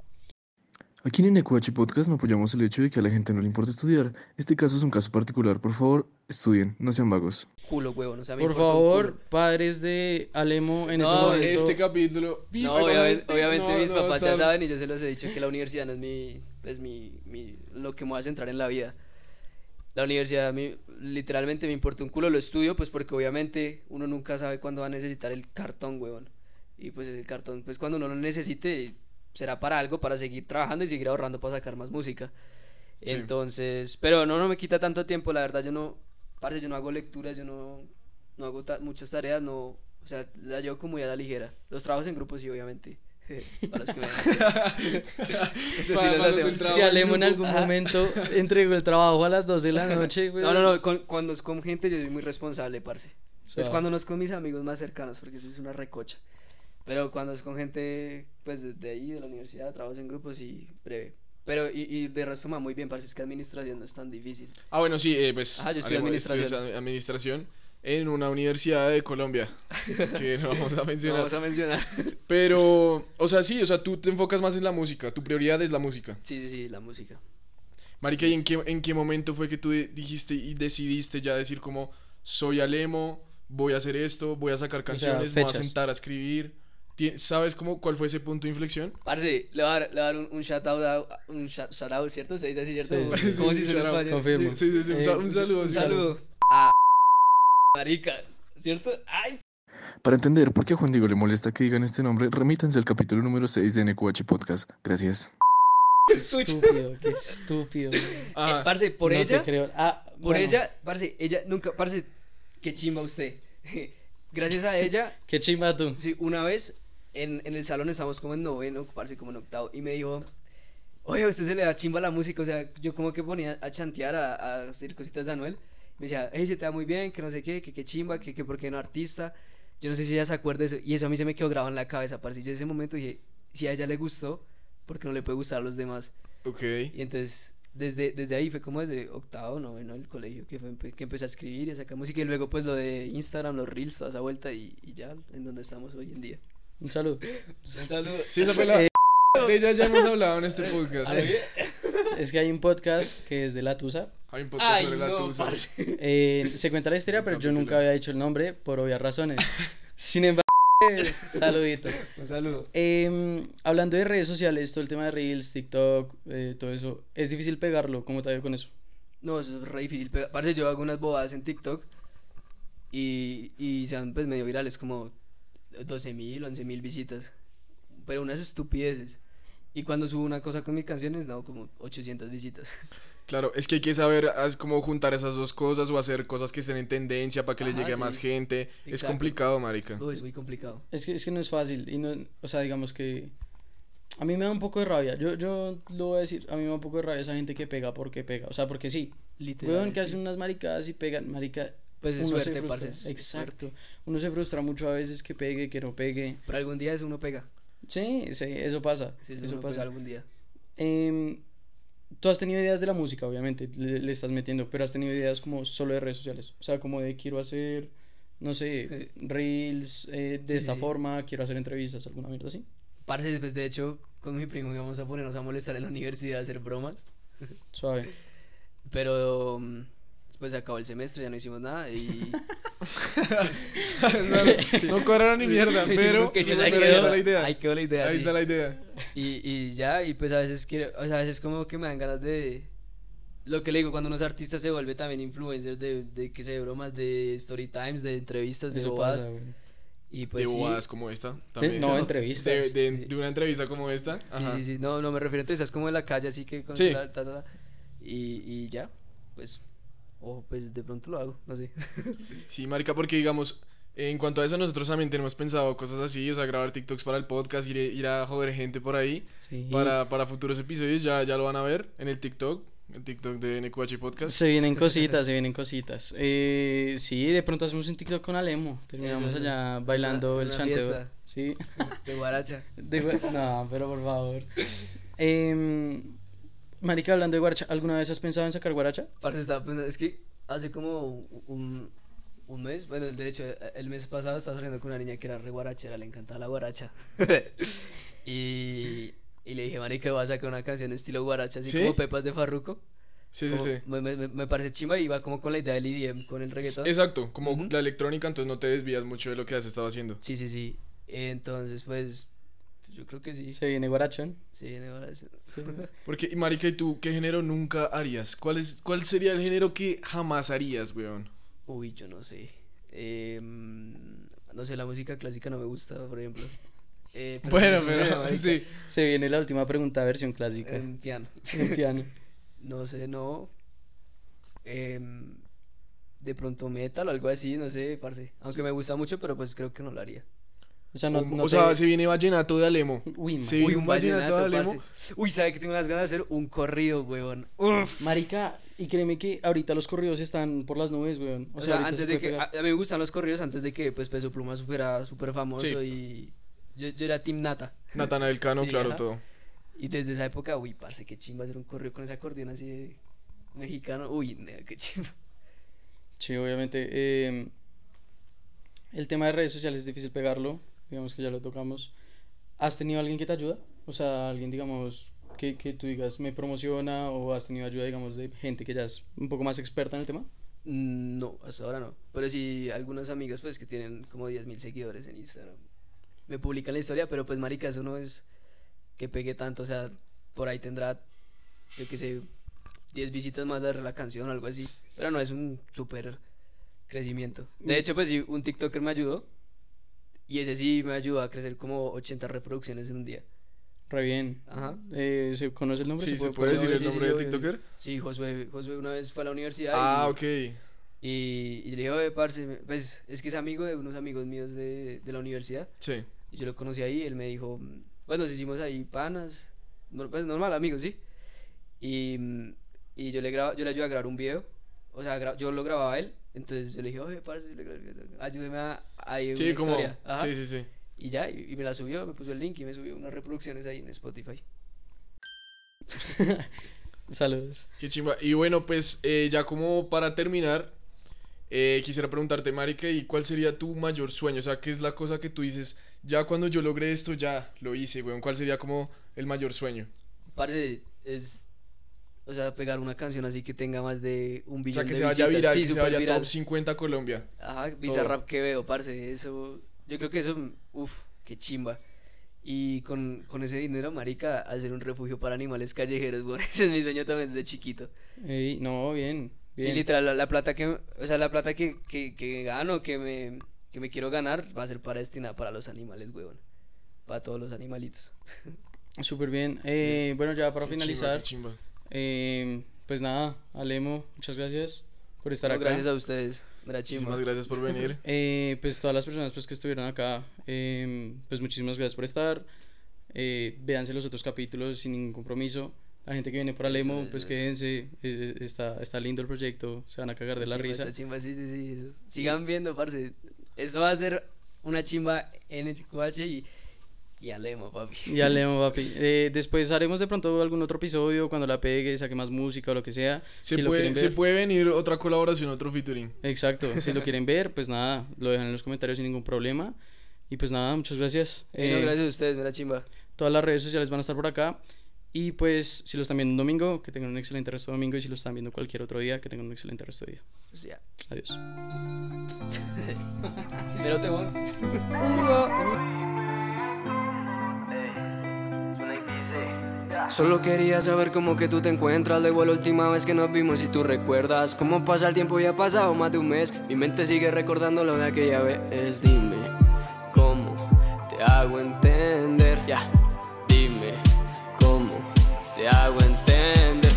Aquí en NQH Podcast no apoyamos el hecho de que a la gente no le importa estudiar. Este caso es un caso particular. Por favor, estudien, no sean vagos. culo, huevón. O sea, me Por favor, culo. padres de Alemo en No, este momento. Este capítulo... No, obviamente, obviamente no, mis no papás ya saben y yo se los he dicho que la universidad no es mi, pues mi, mi, lo que me va a centrar en la vida. La universidad a mí, literalmente me importa un culo, lo estudio pues porque obviamente uno nunca sabe cuándo va a necesitar el cartón, huevón. Y pues el cartón, pues cuando uno lo necesite, será para algo, para seguir trabajando y seguir ahorrando para sacar más música. Sí. Entonces, pero no, no me quita tanto tiempo, la verdad yo no, parce, yo no hago lecturas, yo no, no hago ta- muchas tareas, no, o sea, la llevo como muy a la ligera. Los trabajos en grupo sí, obviamente. Para los que me Eso sí los hacemos. Si Alemo en algún Ajá. momento entregó el trabajo a las 12 de la noche, güey. No, no, no, con- cuando es con gente yo soy muy responsable, parce. Suave. Es cuando no es con mis amigos más cercanos, porque eso es una recocha. Pero cuando es con gente, pues, de, de ahí, de la universidad, trabajos en grupos y breve. Pero, y, y de resto, muy bien, parce, es que administración no es tan difícil. Ah, bueno, sí, eh, pues. Ajá, yo estudias administración. administración en una universidad de Colombia. Que no vamos a No mencionar. vamos a mencionar. Pero, o sea, sí, o sea, tú te enfocas más en la música. Tu prioridad es la música. Sí, sí, sí, la música. Marica, ¿y en qué, en qué momento fue que tú dijiste y decidiste ya decir como soy Alemo, voy a hacer esto, voy a sacar canciones, me voy a sentar a escribir? ¿Sabes cómo, cuál fue ese punto de inflexión? Parce, le voy a dar, le voy a dar un, un shout out, un shout, shout out, ¿cierto? ¿Se dice así, cierto? Sí, sí, sí. ¿Cómo Sí, se dice en shout out, español? confirmo. Sí, sí, sí, un, Eh, un saludo. Un sí. saludo a Marica, ¿cierto? Ay, Para entender por qué a Juan Diego le molesta que digan este nombre, remítanse al capítulo número 6 de NQH Podcast. Gracias. Estúpido, qué estúpido. Ajá. eh, parce, por No te ella, creo. Ah, por bueno, ella, parce, ella nunca, parce, qué chimba usted. Gracias a ella, Qué chimba tú. sí, una vez en, en el salón estábamos como en noveno, parce, como en octavo, y me dijo, oye, a usted se le da chimba la música, o sea, yo como que ponía a chantear, a, a hacer cositas de Anuel, me decía, hey, se te da muy bien, que no sé qué, que qué chimba, que, que por qué no artista, yo no sé si ella se acuerda de eso, y eso a mí se me quedó grabado en la cabeza, parce, yo en ese momento dije, si a ella le gustó, ¿por qué no le puede gustar a los demás? Ok. Y entonces, desde, desde ahí fue como desde octavo, noveno del colegio que, fue, que empecé a escribir y a sacar música. Y luego, pues lo de Instagram, los reels, toda esa vuelta y, y ya, en donde estamos hoy en día. Un saludo. Un saludo. Sí, esa fue la... De ella ya hemos hablado en este podcast. Es que hay un podcast que es de La Tusa. Hay un podcast Ay, sobre la no, tusa. Eh, se cuenta la historia, pero yo nunca había dicho el nombre por obvias razones. Sin embargo, saludito. Un saludo. Em, hablando de redes sociales, todo el tema de Reels, TikTok, eh, todo eso, es difícil pegarlo. ¿Cómo te ha ido con eso? No, eso es re difícil. Pero, parce, yo hago unas bobadas en TikTok y, y se han pues medio virales, como 12 mil, 11 mil visitas. Pero unas estupideces. Y cuando subo una cosa con mis canciones, no, como 800 visitas. Claro, es que hay que saber cómo juntar esas dos cosas o hacer cosas que estén en tendencia para que le Ajá, llegue a sí. más gente. Es Exacto. complicado, marica. Uy, es muy complicado. Es que, es que no es fácil. Y no, o sea, digamos que a mí me da un poco de rabia. Yo, yo lo voy a decir, a mí me da un poco de rabia esa gente que pega porque pega. O sea, porque sí. Literal. Weón, que sí. hacen unas maricadas y pegan, marica. Pues es uno suerte, parce, es- es Exacto. suerte. Uno se frustra mucho a veces que pegue, que no pegue. Pero algún día eso uno pega. Sí, sí, eso pasa. Sí, eso, eso pasa. pega algún día. Em, tú has tenido ideas de la música, obviamente, le, le estás metiendo, pero has tenido ideas como solo de redes sociales. O sea, como de quiero hacer, no sé, Eh, reels eh, de sí, esta sí. forma, quiero hacer entrevistas, alguna mierda así. Parce, pues de hecho, con mi primo íbamos a ponernos a molestar en la universidad a hacer bromas. Suave. Pero mm, después se acabó el semestre, ya no hicimos nada y... O sea, no cobraron ni mierda, Hicimos- pero, que pero una ahí mierda. la idea. Ahí quedó la idea, Ahí sí. está la idea. Y, y ya, y pues a veces quiero, o sea, a veces como que me dan ganas de... Lo que le digo, cuando unos artistas se vuelve también influencers de, de que se bromas, de story times, de entrevistas, de bobadas. Y de pues sí, bobadas como esta. También. no, De, entrevistas. de, sí. de una entrevista como esta. Sí, ajá. sí, sí. No, no me refiero a entrevistas como en la calle, así que con Sí. celular, ta, ta, ta. Y, y ya, pues, o pues de pronto lo hago, no sé. Sí, marica, porque digamos, en cuanto a eso, nosotros también tenemos pensado cosas así, o sea, grabar TikToks para el podcast, ir, ir a joder gente por ahí, Sí. para, para futuros episodios, ya, ya lo van a ver en el TikTok, el TikTok de NQH Podcast. Se vienen cositas, se vienen cositas. Eh, sí, de pronto hacemos un TikTok con Alemo. Terminamos Eso, allá bailando Una- el una chanteo. fiesta. Sí. De guaracha. De no, pero por favor. Em, marica, hablando de guaracha, ¿alguna vez has pensado en sacar guaracha? Parce, estaba pensando, es que hace como un, un mes, bueno, de hecho, el mes pasado estaba saliendo con una niña que era re guarachera, le encantaba la guaracha. y, y le dije, marica, voy a sacar una canción estilo guaracha, así ¿Sí? como Pepas de Farruko. Sí, sí, Como- sí. Me, me- me parece chimba y va como con la idea del EDM, con el reggaetón. Exacto, como Ujú. la electrónica, entonces no te desvías mucho de lo que has estado haciendo. Sí, sí, sí. Entonces, pues, yo creo que sí. Se viene guarachón. Sí, viene guaracha. Porque, y marica, ¿y tú qué género nunca harías? ¿Cuál, es, ¿Cuál sería el género que jamás harías, weón? Uy, yo no sé. Em, no sé, la música clásica no me gusta, por ejemplo. Eh, pero Bueno, sí, sí, pero marica, sí. Se viene la última pregunta, versión clásica. En piano. En piano. No sé, no. Em, de pronto metal o algo así, no sé, parce. Aunque me gusta mucho, pero pues creo que no lo haría. O sea, no, o no o te- sea, se viene vallenato de Alemo. Uy, Sí, Uy, un vallenato de Alemo. parce. Uy, ¿sabe que tengo unas ganas de hacer un corrido, weón? Uf. Marica, y créeme que ahorita los corridos están por las nubes, weón. O sea, antes se de que. A, mí me gustan los corridos antes de que pues Peso Pluma fuera súper famoso Sí. y. Yo, yo era Team Nata. Natanael Cano, Sí, claro, ajá. todo. Y desde esa época, uy, parce, qué chimba hacer un corrido con ese acordeón así de mexicano. Uy, qué chimba. Sí, obviamente. eh, el tema de redes sociales es difícil pegarlo, digamos que ya lo tocamos. ¿Has tenido alguien que te ayuda? O sea, alguien, digamos, que, que tú digas me promociona o has tenido ayuda, digamos, de gente que ya es un poco más experta en el tema? Mm, No, hasta ahora no. Pero sí, algunas amigas, pues, que tienen como 10.000 seguidores en Instagram. Me publican la historia, pero pues, marica, eso no es que pegue tanto. O sea, por ahí tendrá, yo qué sé, 10 visitas más de la canción o algo así. Pero no es un súper crecimiento. De hecho, pues, sí, un TikToker me ayudó. Y ese sí me ayudó a crecer como 80 reproducciones en un día. Re bien. Ajá. Eh, ¿Se conoce el nombre? Sí, ¿se puede- puede puede- decir el sí, sí, nombre sí, del. TikToker? Sí, Josué, Josué una vez fue a la universidad. Ah, y, ok. Y, y le dije, oye, parce, pues es que es amigo de unos amigos míos de, de la universidad. Sí. Y yo lo conocí ahí, él me dijo, mm, pues nos hicimos ahí panas, no- pues normal, amigos, sí. Y, y yo le grabo, yo le ayudé a grabar un video, o sea, yo lo grababa a él, entonces yo le dije, oye, parce, ayúdeme a, ir Sí, una como. historia. Ajá. Sí, sí, sí. Y ya, y, y me la subió, me puso el link y me subió unas reproducciones ahí en Spotify. Saludos. Qué chimba. Y bueno, pues eh, ya como para terminar, eh, quisiera preguntarte, Marica, ¿y cuál sería tu mayor sueño? O sea, ¿qué es la cosa que tú dices, ya cuando yo logré esto, ya lo hice, weón? ¿Cuál sería como el mayor sueño? Parce, es, o sea, pegar una canción así que tenga más de un O billón sea, que de se vaya visitas. viral, sí, que se vaya viral. top 50 Colombia. Ajá, Bizarrap que veo, parce, eso, yo creo que eso, uff, qué chimba. Y con, con ese dinero, marica, hacer un refugio para animales callejeros, bueno, ese es mi sueño también desde chiquito. Ey, no, bien. Sí, literal, la, la plata que, o sea, la plata que, que, que gano, que me, que me quiero ganar, va a ser para destinada para los animales, huevón. Para todos los animalitos. Súper bien. Eh, bueno, ya para Qué chimba, finalizar, qué chimba. Eh, pues nada, Alemo, muchas gracias por estar No, acá. gracias a ustedes. Muchísimas gracias por venir. Eh, pues todas las personas pues, que estuvieron acá, eh, pues muchísimas gracias por estar. Eh, véanse los otros capítulos sin ningún compromiso. La gente que viene por Alemo, eso, pues eso. quédense. es- es- está, está lindo el proyecto, se van a cagar de la chimba, risa. chimba, sí, sí, sí, eso. Sigan viendo, parce. Esto va a ser una chimba NHQH y, y Alemo, papi. Y Alemo, papi. Eh, después haremos de pronto algún otro episodio cuando la pegue, saque más música o lo que sea. Se, si puede, se puede venir otra colaboración, otro featuring. Exacto, si lo quieren ver, pues nada, lo dejan en los comentarios sin ningún problema. Y pues nada, muchas gracias. Eh, no, Eh, gracias a ustedes, mera chimba. Todas las redes sociales van a estar por acá. Y pues, si lo están viendo un domingo, que tengan un excelente resto de domingo. Y si lo están viendo cualquier otro día, que tengan un excelente resto de día. Pues ya. Adiós. Pero te voy. Solo quería saber cómo que tú te encuentras. Luego la última vez que nos vimos y tú recuerdas. Cómo pasa el tiempo, ya ha pasado más de un mes. Mi mente sigue recordando lo de aquella vez. Dime, ¿cómo te hago entender? Ya, dime, ¿cómo te hago entender?